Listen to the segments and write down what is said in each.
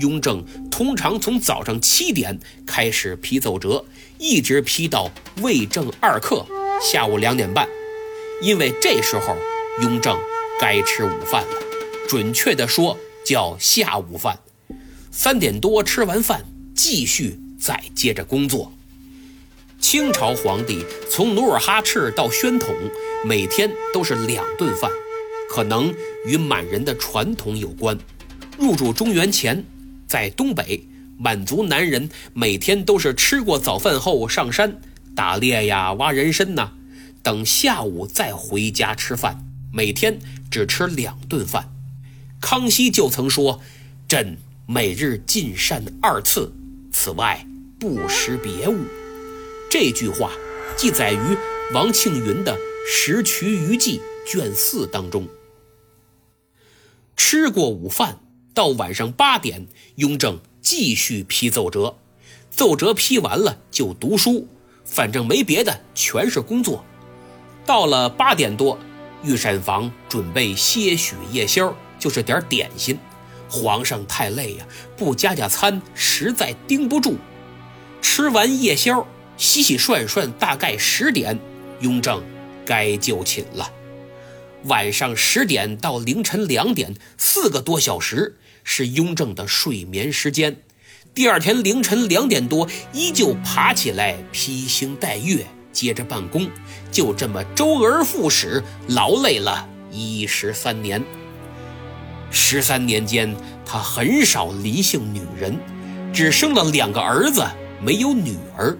雍正通常从早上七点开始批奏折，一直批到未正二刻，下午两点半。因为这时候雍正该吃午饭了，准确的说叫下午饭。三点多吃完饭，继续再接着工作。清朝皇帝从努尔哈赤到宣统，每天都是两顿饭，可能与满人的传统有关。入主中原前，在东北，满族男人每天都是吃过早饭后上山打猎呀、挖人参呐，等下午再回家吃饭，每天只吃两顿饭。康熙就曾说：“朕每日进膳二次，此外不食别物。”这句话记载于王庆云的《石渠余记》卷四当中。吃过午饭，到晚上八点，雍正继续批奏折，奏折批完了就读书，反正没别的，全是工作。到了八点多，御膳房准备些许夜宵，就是点点心。皇上太累呀，不加加餐实在盯不住。吃完夜宵。洗洗涮涮，大概十点，雍正该就寝了。晚上十点到凌晨两点，四个多小时是雍正的睡眠时间。第二天凌晨两点多，依旧爬起来披星戴月，接着办公，就这么周而复始，劳累了一十三年。十三年间，他很少离姓女人，只生了两个儿子，没有女儿。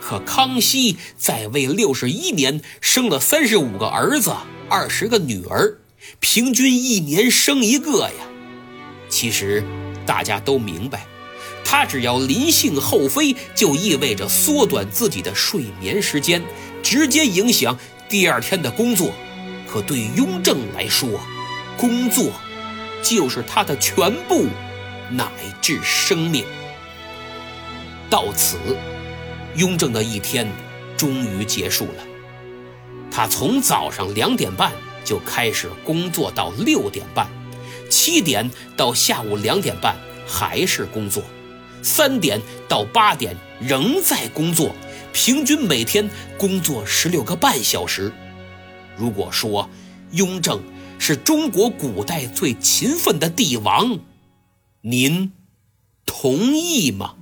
可康熙在位六十一年，生了三十五个儿子，二十个女儿，平均一年生一个呀。其实大家都明白，他只要临幸后妃，就意味着缩短自己的睡眠时间，直接影响第二天的工作。可对雍正来说，工作就是他的全部，乃至生命。到此。雍正的一天终于结束了，他从早上两点半就开始工作到六点半，七点到下午两点半还是工作，三点到八点仍在工作，平均每天工作十六个半小时。如果说雍正是中国古代最勤奋的帝王，您同意吗？